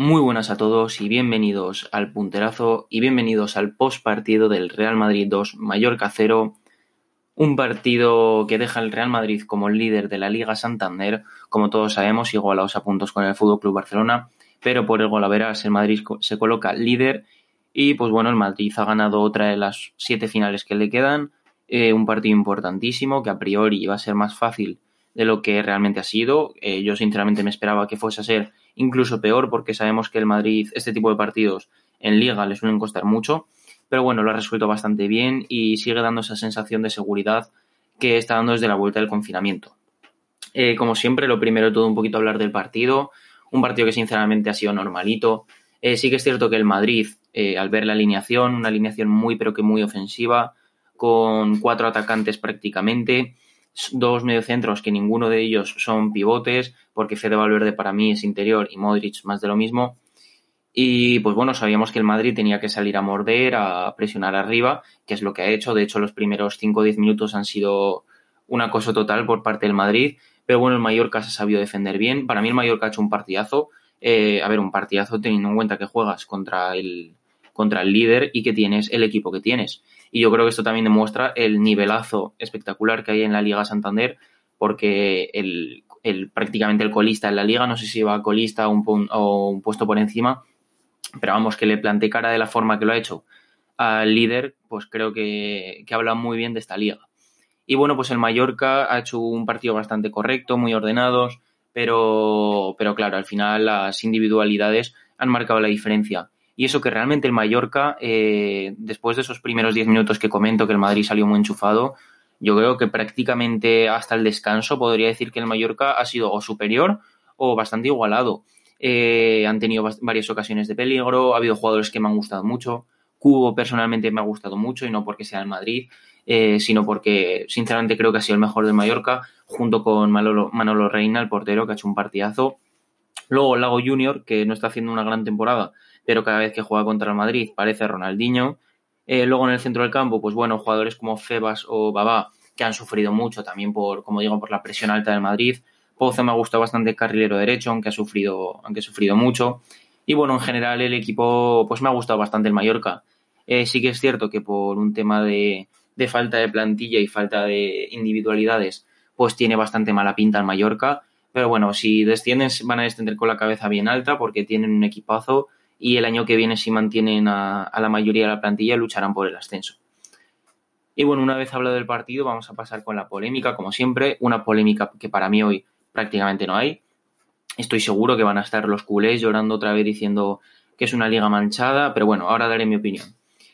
Muy buenas a todos y bienvenidos al punterazo y bienvenidos al post partido del Real Madrid 2 Mallorca 0. Un partido que deja al Real Madrid como líder de la Liga Santander, como todos sabemos, igualados a puntos con el Fútbol Club Barcelona, pero por el golaveras el Madrid se coloca líder y pues bueno, el Madrid ha ganado otra de las siete finales que le quedan, eh, un partido importantísimo que a priori iba a ser más fácil de lo que realmente ha sido. Eh, yo sinceramente me esperaba que fuese a ser incluso peor porque sabemos que el Madrid, este tipo de partidos en liga le suelen costar mucho, pero bueno, lo ha resuelto bastante bien y sigue dando esa sensación de seguridad que está dando desde la vuelta del confinamiento. Eh, como siempre, lo primero todo un poquito hablar del partido, un partido que sinceramente ha sido normalito. Eh, sí que es cierto que el Madrid, al ver la alineación, una alineación muy pero que muy ofensiva, con cuatro atacantes prácticamente, dos mediocentros que ninguno de ellos son pivotes, porque Fede Valverde para mí es interior y Modric más de lo mismo. Y pues bueno, sabíamos que el Madrid tenía que salir a morder, a presionar arriba, que es lo que ha hecho. De hecho, los primeros 5 o 10 minutos han sido un acoso total por parte del Madrid. Pero bueno, el Mallorca se ha sabido defender bien. Para mí el Mallorca ha hecho un partidazo. Eh, a ver, un partidazo teniendo en cuenta que juegas contra el, contra el líder y que tienes el equipo que tienes. Y yo creo que esto también demuestra el nivelazo espectacular que hay en la Liga Santander, porque el, prácticamente el colista en la liga, no sé si va colista o un, puesto por encima, pero vamos, que le plante cara de la forma que lo ha hecho al líder, pues creo que, que habla muy bien de esta liga. Y bueno, pues el Mallorca ha hecho un partido bastante correcto, muy ordenados, pero, pero claro, al final las individualidades han marcado la diferencia. Y eso que realmente el Mallorca, eh, después de esos primeros 10 minutos que comento que el Madrid salió muy enchufado, yo creo que prácticamente hasta el descanso podría decir que el Mallorca ha sido o superior o bastante igualado. Eh, han tenido varias ocasiones de peligro, ha habido jugadores que me han gustado mucho. Cubo personalmente me ha gustado mucho y no porque sea el Madrid, eh, sino porque sinceramente creo que ha sido el mejor del Mallorca, junto con Manolo, Manolo Reina, el portero, que ha hecho un partidazo. Luego Lago Junior, que no está haciendo una gran temporada, pero cada vez que juega contra el Madrid parece Ronaldinho. Eh, luego en el centro del campo, pues bueno, jugadores como Febas o Babá, que han sufrido mucho también por, como digo, por la presión alta del Madrid. Pozo me ha gustado bastante carrilero derecho, aunque ha sufrido, aunque ha sufrido mucho. Y bueno, en general el equipo, pues me ha gustado bastante el Mallorca. Eh, sí que es cierto que por un tema de, de falta de plantilla y falta de individualidades, pues tiene bastante mala pinta el Mallorca. Pero bueno, si descienden van a descender con la cabeza bien alta porque tienen un equipazo y el año que viene si mantienen a, la mayoría de la plantilla lucharán por el ascenso. Y bueno, una vez hablado del partido, vamos a pasar con la polémica, como siempre, una polémica que para mí hoy prácticamente no hay. Estoy seguro que van a estar los culés llorando otra vez diciendo que es una liga manchada, pero bueno, ahora daré mi opinión.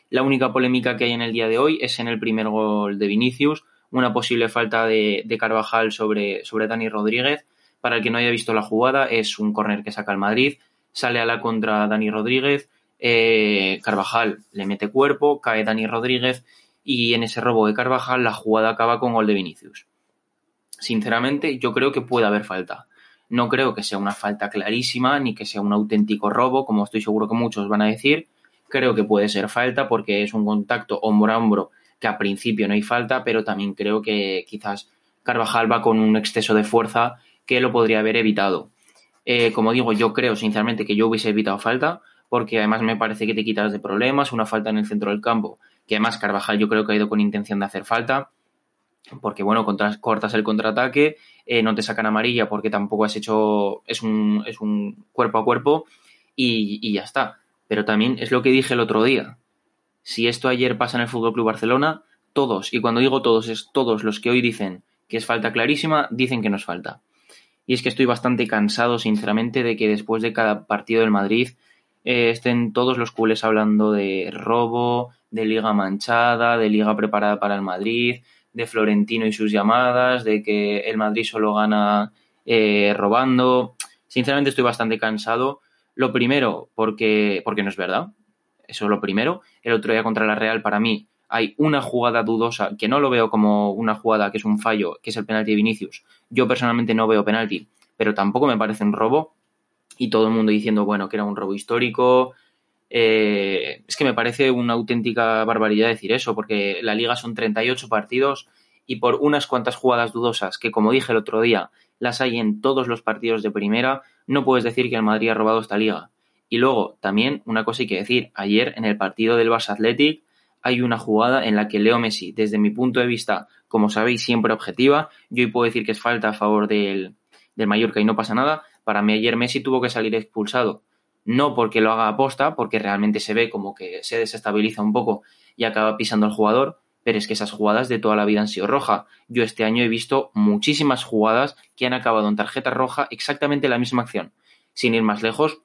La única polémica que hay en el día de hoy es en el primer gol de Vinicius, una posible falta de, Carvajal sobre, sobre Dani Rodríguez. Para el que no haya visto la jugada, es un córner que saca el Madrid, sale a la contra Dani Rodríguez, eh, Carvajal le mete cuerpo, cae Dani Rodríguez y en ese robo de Carvajal la jugada acaba con gol de Vinicius. Sinceramente, yo creo que puede haber falta. No creo que sea una falta clarísima ni que sea un auténtico robo, como estoy seguro que muchos van a decir. Creo que puede ser falta porque es un contacto hombro a hombro que a principio no hay falta, pero también creo que quizás Carvajal va con un exceso de fuerza que lo podría haber evitado. Eh, como digo, yo creo sinceramente que yo hubiese evitado falta, porque además me parece que te quitas de problemas, una falta en el centro del campo, que además Carvajal yo creo que ha ido con intención de hacer falta, porque bueno, cortas el contraataque, eh, no te sacan amarilla porque tampoco has hecho, es un, es un cuerpo a cuerpo y, ya está. Pero también es lo que dije el otro día. Si esto ayer pasa en el Fútbol Club Barcelona, todos, y cuando digo todos, es todos los que hoy dicen que es falta clarísima, dicen que no es falta. Y es que estoy bastante cansado, sinceramente, de que después de cada partido del Madrid eh, estén todos los culés hablando de robo, de liga manchada, de liga preparada para el Madrid, de Florentino y sus llamadas, de que el Madrid solo gana eh, robando. Sinceramente estoy bastante cansado. Lo primero, porque, porque no es verdad. Eso es lo primero. El otro día contra la Real, para mí, hay una jugada dudosa, que no lo veo como una jugada que es un fallo, que es el penalti de Vinicius. Yo personalmente no veo penalti, pero tampoco me parece un robo. Y todo el mundo diciendo, bueno, que era un robo histórico. Eh, es que me parece una auténtica barbaridad decir eso, porque la liga son 38 partidos y por unas cuantas jugadas dudosas, que como dije el otro día, las hay en todos los partidos de primera, no puedes decir que el Madrid ha robado esta liga. Y luego, también, una cosa hay que decir, ayer en el partido del Barça Athletic hay una jugada en la que Leo Messi, desde mi punto de vista, como sabéis, siempre objetiva, yo hoy puedo decir que es falta a favor del, del Mallorca y no pasa nada, para mí ayer Messi tuvo que salir expulsado. No porque lo haga aposta, porque realmente se ve como que se desestabiliza un poco y acaba pisando al jugador, pero es que esas jugadas de toda la vida han sido roja. Yo este año he visto muchísimas jugadas que han acabado en tarjeta roja exactamente la misma acción. Sin ir más lejos,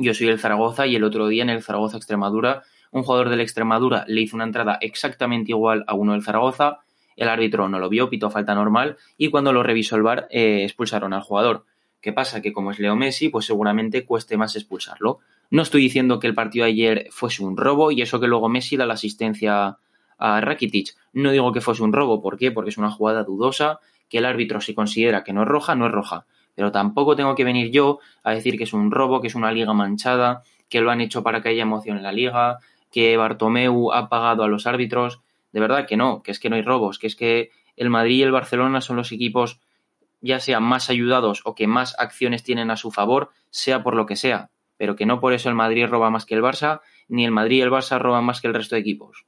yo soy el Zaragoza y el otro día en el Zaragoza Extremadura, un jugador del Extremadura le hizo una entrada exactamente igual a uno del Zaragoza, el árbitro no lo vio, pitó falta normal y cuando lo revisó el VAR eh, expulsaron al jugador. ¿Qué pasa? Que como es Leo Messi, pues seguramente cueste más expulsarlo. No estoy diciendo que el partido de ayer fuese un robo y eso que luego Messi da la asistencia a Rakitic. No digo que fuese un robo, ¿por qué? Porque es una jugada dudosa, que el árbitro si considera que no es roja, no es roja. Pero tampoco tengo que venir yo a decir que es un robo, que es una liga manchada, que lo han hecho para que haya emoción en la liga, que Bartomeu ha pagado a los árbitros. De verdad que no, que es que no hay robos, que es que el Madrid y el Barcelona son los equipos ya sean más ayudados o que más acciones tienen a su favor, sea por lo que sea, pero que no por eso el Madrid roba más que el Barça, ni el Madrid y el Barça roban más que el resto de equipos.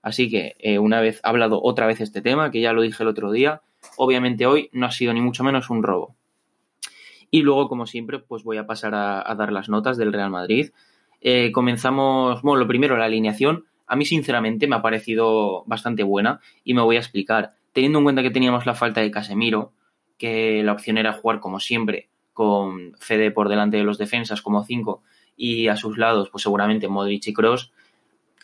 Así que, eh, una vez hablado otra vez este tema, que ya lo dije el otro día, obviamente hoy no ha sido ni mucho menos un robo. Y luego, como siempre, pues voy a pasar a, dar las notas del Real Madrid. Eh, comenzamos, bueno, lo primero, la alineación. A mí, sinceramente, me ha parecido bastante buena y me voy a explicar. Teniendo en cuenta que teníamos la falta de Casemiro, que la opción era jugar como siempre, con Fede por delante de los defensas como 5 y a sus lados, pues seguramente Modric y Cross,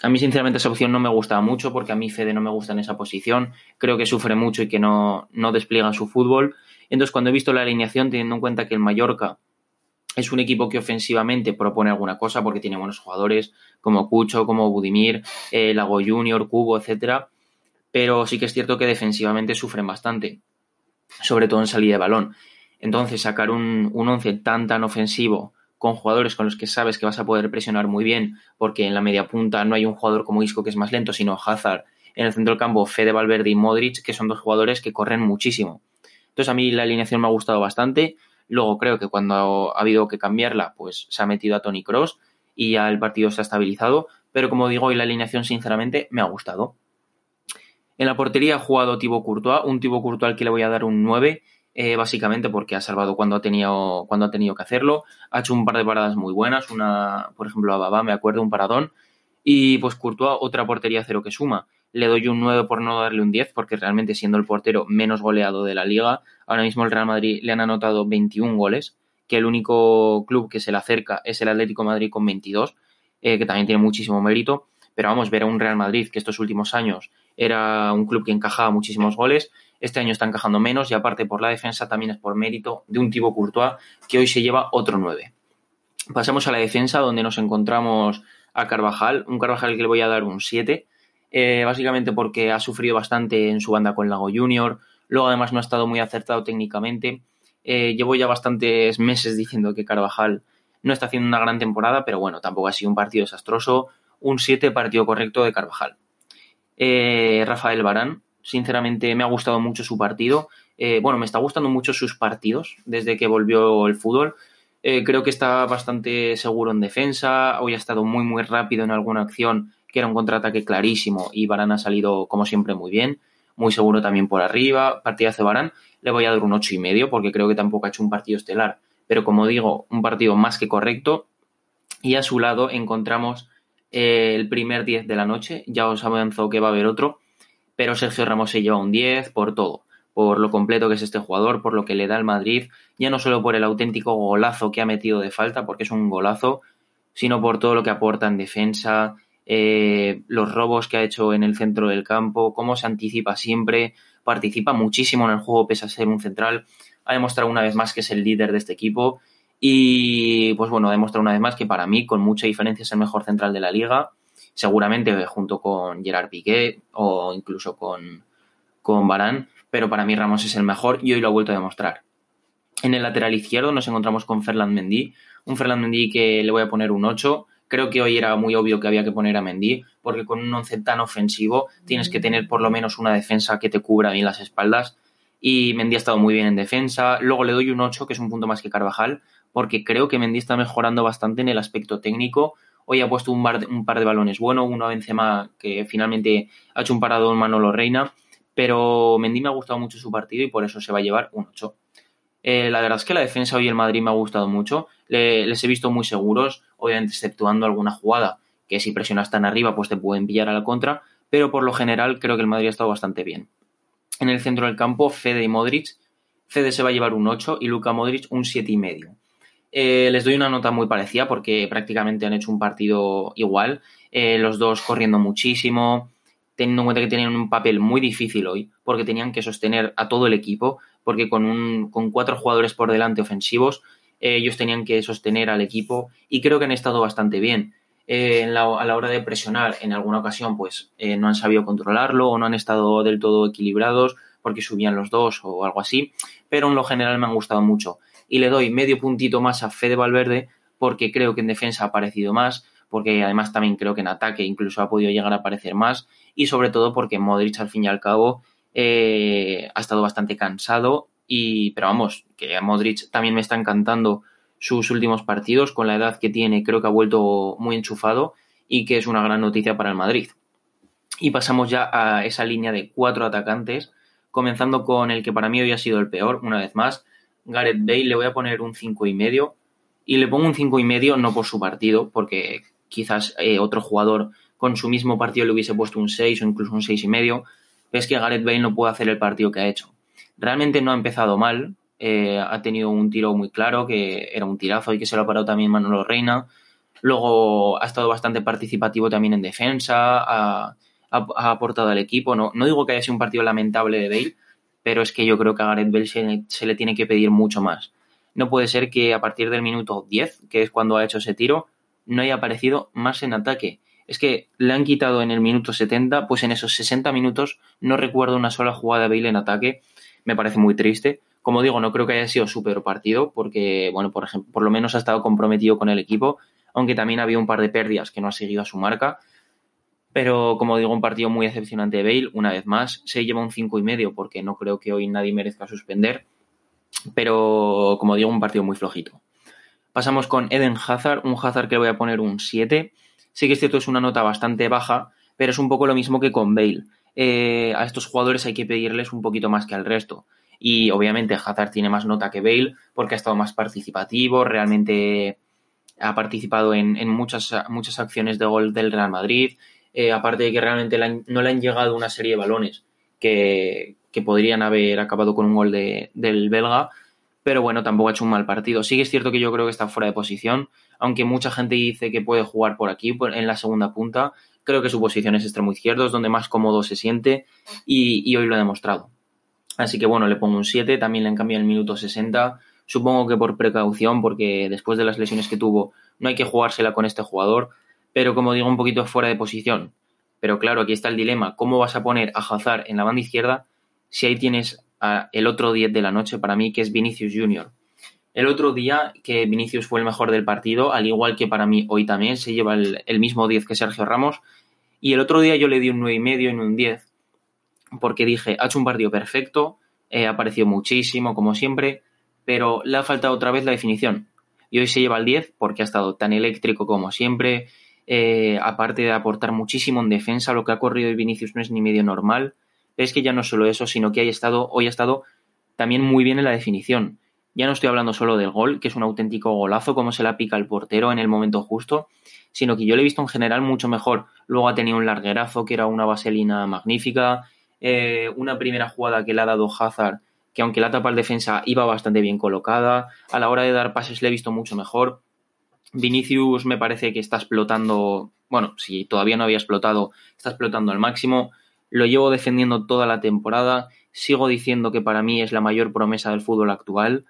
a mí, sinceramente, esa opción no me gustaba mucho porque a mí Fede no me gusta en esa posición. Creo que sufre mucho y que no, no despliega su fútbol. Entonces, cuando he visto la alineación, teniendo en cuenta que el Mallorca es un equipo que ofensivamente propone alguna cosa porque tiene buenos jugadores como Cucho, como Budimir, eh, Lago Junior, Cubo, etcétera. Pero sí que es cierto que defensivamente sufren bastante, sobre todo en salida de balón. Entonces, sacar un, un once tan tan ofensivo con jugadores con los que sabes que vas a poder presionar muy bien, porque en la media punta no hay un jugador como Isco que es más lento, sino Hazard. En el centro del campo, Fede Valverde y Modric, que son dos jugadores que corren muchísimo. Entonces a mí la alineación me ha gustado bastante. Luego creo que cuando ha habido que cambiarla, pues se ha metido a Tony Cross y ya el partido se ha estabilizado. Pero como digo, hoy la alineación sinceramente me ha gustado. En la portería ha jugado Thibaut Courtois, un Thibaut Courtois al que le voy a dar un 9 eh, básicamente porque ha salvado cuando ha, tenido, cuando ha tenido que hacerlo. Ha hecho un par de paradas muy buenas, una, por ejemplo, a Babá, me acuerdo, un paradón. Y pues Courtois, otra portería cero que suma. Le doy un 9 por no darle un 10, porque realmente siendo el portero menos goleado de la liga, ahora mismo el Real Madrid le han anotado 21 goles, que el único club que se le acerca es el Atlético Madrid con 22, eh, que también tiene muchísimo mérito. Pero vamos, ver a un Real Madrid que estos últimos años era un club que encajaba muchísimos goles, este año está encajando menos y aparte por la defensa también es por mérito de un tipo Courtois que hoy se lleva otro 9. Pasamos a la defensa donde nos encontramos a Carvajal, un Carvajal que le voy a dar un 7, eh, básicamente porque ha sufrido bastante en su banda con Lago Junior, luego además no ha estado muy acertado técnicamente. Eh, llevo ya bastantes meses diciendo que Carvajal no está haciendo una gran temporada, pero bueno, tampoco ha sido un partido desastroso. Un 7 partido correcto de Carvajal. Eh, Rafael Barán, Sinceramente me ha gustado mucho su partido. Bueno, me está gustando mucho sus partidos desde que volvió el fútbol. Eh, creo que está bastante seguro en defensa. Hoy ha estado muy, muy rápido en alguna acción que era un contraataque clarísimo y Barán ha salido, como siempre, muy bien. Muy seguro también por arriba. Partidazo de Barán. Le voy a dar un ocho y medio porque creo que tampoco ha hecho un partido estelar. Pero como digo, un partido más que correcto. Y a su lado encontramos eh, el primer 10 de la noche. Ya os avanzó que va a haber otro pero Sergio Ramos se lleva un 10 por todo, por lo completo que es este jugador, por lo que le da al Madrid, ya no solo por el auténtico golazo que ha metido de falta, porque es un golazo, sino por todo lo que aporta en defensa, eh, los robos que ha hecho en el centro del campo, cómo se anticipa siempre, participa muchísimo en el juego pese a ser un central, ha demostrado una vez más que es el líder de este equipo Y pues bueno, demuestra una vez más que para mí, con mucha diferencia, es el mejor central de la liga. Seguramente junto con Gerard Piqué o incluso con, con Barán, pero para mí Ramos es el mejor y hoy lo ha vuelto a demostrar. En el lateral izquierdo nos encontramos con Ferland Mendy, un Ferland Mendy que le voy a poner un 8. Creo que hoy era muy obvio que había que poner a Mendy, porque con un 11 tan ofensivo tienes que tener por lo menos una defensa que te cubra bien las espaldas. Y Mendy ha estado muy bien en defensa. Luego le doy un 8, que es un punto más que Carvajal, porque creo que Mendy está mejorando bastante en el aspecto técnico. Hoy ha puesto un, un par de balones bueno, uno a Benzema que finalmente ha hecho un parado en Manolo Reina, pero Mendy me ha gustado mucho su partido y por eso se va a llevar un 8. Eh, la verdad es que la defensa hoy el Madrid me ha gustado mucho. les he visto muy seguros, obviamente exceptuando alguna jugada que si presionas tan arriba pues te pueden pillar a la contra, pero por lo general creo que el Madrid ha estado bastante bien. En el centro del campo, Fede y Modric. Fede se va a llevar un 8 y Luka Modric un 7,5. Eh, les doy una nota muy parecida porque prácticamente han hecho un partido igual, eh, los dos corriendo muchísimo, teniendo en cuenta que tenían un papel muy difícil hoy porque tenían que sostener a todo el equipo, porque con, un, con cuatro jugadores por delante ofensivos eh, ellos tenían que sostener al equipo y creo que han estado bastante bien. Eh, a la hora de presionar en alguna ocasión pues no han sabido controlarlo o no han estado del todo equilibrados porque subían los dos o algo así, pero en lo general me han gustado mucho y le doy medio puntito más a Fede Valverde porque creo que en defensa ha aparecido más, porque además también creo que en ataque incluso ha podido llegar a aparecer más y sobre todo porque Modric al fin y al cabo eh, ha estado bastante cansado y pero vamos, que a Modric también me está encantando sus últimos partidos con la edad que tiene, creo que ha vuelto muy enchufado y que es una gran noticia para el Madrid. Y pasamos ya a esa línea de cuatro atacantes, comenzando con el que para mí hoy ha sido el peor, una vez más, Gareth Bale le voy a poner un cinco y medio y le pongo un cinco y medio no por su partido, porque quizás eh, otro jugador con su mismo partido le hubiese puesto un 6 o incluso un seis y medio, es que Gareth Bale no puede hacer el partido que ha hecho. Realmente no ha empezado mal, eh, ha tenido un tiro muy claro, que era un tirazo y que se lo ha parado también Manolo Reina. Luego ha estado bastante participativo también en defensa, ha, aportado al equipo. No, no digo que haya sido un partido lamentable de Bale, pero es que yo creo que a Gareth Bale se, le tiene que pedir mucho más. No puede ser que a partir del minuto 10, que es cuando ha hecho ese tiro, no haya aparecido más en ataque. Es que le han quitado en el minuto 70, pues en esos 60 minutos no recuerdo una sola jugada de Bale en ataque. Me parece muy triste. Como digo, no creo que haya sido súper partido, porque, bueno, por ejemplo, por lo menos ha estado comprometido con el equipo, aunque también había un par de pérdidas que no ha seguido a su marca. Pero como digo, un partido muy decepcionante de Bale, una vez más, se lleva un cinco y medio porque no creo que hoy nadie merezca suspender. Pero como digo, un partido muy flojito. Pasamos con Eden Hazard, un Hazard que le voy a poner un 7. Sí que es cierto, es una nota bastante baja, pero es un poco lo mismo que con Bale. Eh, a estos jugadores hay que pedirles un poquito más que al resto. Y obviamente Hazard tiene más nota que Bale porque ha estado más participativo, realmente ha participado en, muchas, muchas acciones de gol del Real Madrid eh, aparte de que realmente no le han llegado una serie de balones que, podrían haber acabado con un gol del belga, pero bueno, tampoco ha hecho un mal partido. Sí que es cierto que yo creo que está fuera de posición, aunque mucha gente dice que puede jugar por aquí, en la segunda punta. Creo que su posición es extremo izquierdo, es donde más cómodo se siente y, hoy lo ha demostrado. Así que bueno, le pongo un 7, también le han cambiado el minuto 60. Supongo que por precaución, porque después de las lesiones que tuvo, no hay que jugársela con este jugador pero como digo, un poquito fuera de posición. Pero claro, aquí está el dilema. ¿Cómo vas a poner a Hazard en la banda izquierda si ahí tienes el otro 10 de la noche para mí, que es Vinicius Junior? El otro día que Vinicius fue el mejor del partido, al igual que para mí hoy también, se lleva el, mismo 10 que Sergio Ramos. Y el otro día yo le di un 9,5 y un 10, porque dije, ha hecho un partido perfecto, eh, ha aparecido muchísimo, como siempre, pero le ha faltado otra vez la definición. Y hoy se lleva el 10 porque ha estado tan eléctrico como siempre, eh, aparte de aportar muchísimo en defensa, lo que ha corrido el Vinicius no es ni medio normal. Es que ya no solo eso, sino que estado, hoy ha estado también muy bien en la definición. Ya no estoy hablando solo del gol, que es un auténtico golazo, como se la pica el portero en el momento justo, sino que yo le he visto en general mucho mejor. Luego ha tenido un larguerazo, que era una vaselina magnífica, eh, una primera jugada que le ha dado Hazard, que aunque la tapa al defensa iba bastante bien colocada, a la hora de dar pases le he visto mucho mejor. Vinicius me parece que está explotando, bueno, si todavía no había explotado, está explotando al máximo. Lo llevo defendiendo toda la temporada. Sigo diciendo que para mí es la mayor promesa del fútbol actual.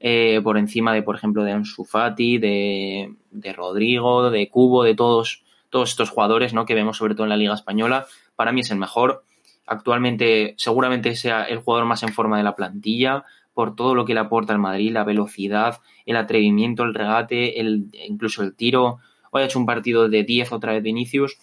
eh, por encima de, por ejemplo, de Ansu Fati, de, de Rodrigo, de Cubo, de todos, todos estos jugadores ¿no? que vemos sobre todo en la Liga Española. Para mí es el mejor. Actualmente seguramente sea el jugador más en forma de la plantilla por todo lo que le aporta al Madrid, la velocidad, el atrevimiento, el regate, el, incluso el tiro. Hoy ha hecho un partido de 10 otra vez Vinicius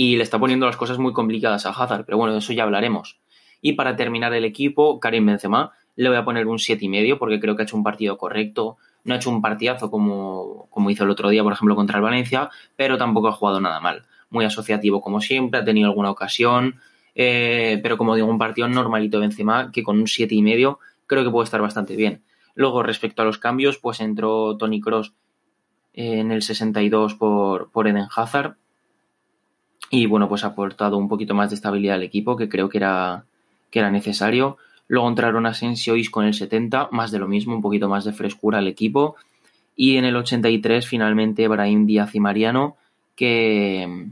y le está poniendo las cosas muy complicadas a Hazard, pero bueno, de eso ya hablaremos. Y para terminar el equipo, Karim Benzema, le voy a poner un 7,5 porque creo que ha hecho un partido correcto, no ha hecho un partidazo como, como hizo el otro día, por ejemplo, contra el Valencia, pero tampoco ha jugado nada mal. Muy asociativo como siempre, ha tenido alguna ocasión, eh, pero como digo, un partido normalito Benzema que con un 7,5 creo que puede estar bastante bien. Luego, respecto a los cambios, pues entró Tony Cross en el 62 por, por Eden Hazard, y bueno, pues ha aportado un poquito más de estabilidad al equipo, que creo que era, que era necesario. Luego entraron Asensio y con el 70, más de lo mismo, un poquito más de frescura al equipo. Y en el 83, finalmente, Brahim Díaz y Mariano, que,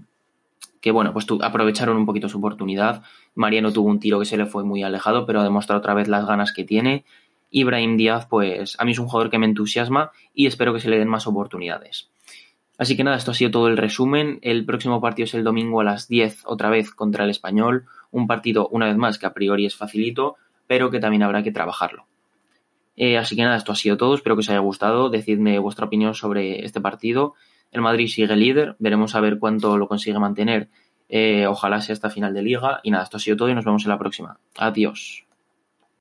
que bueno, pues aprovecharon un poquito su oportunidad. Mariano tuvo un tiro que se le fue muy alejado, pero ha demostrado otra vez las ganas que tiene. Y Brahim Díaz, pues a mí es un jugador que me entusiasma y espero que se le den más oportunidades. Así que nada, esto ha sido todo el resumen. El próximo partido es el domingo a las 10 otra vez contra el español. Un partido, una vez más, que a priori es facilito, pero que también habrá que trabajarlo. Eh, así que nada, esto ha sido todo. Espero que os haya gustado. Decidme vuestra opinión sobre este partido. El Madrid sigue líder. Veremos a ver cuánto lo consigue mantener. Eh, ojalá sea esta final de liga. Y nada, esto ha sido todo y nos vemos en la próxima. Adiós.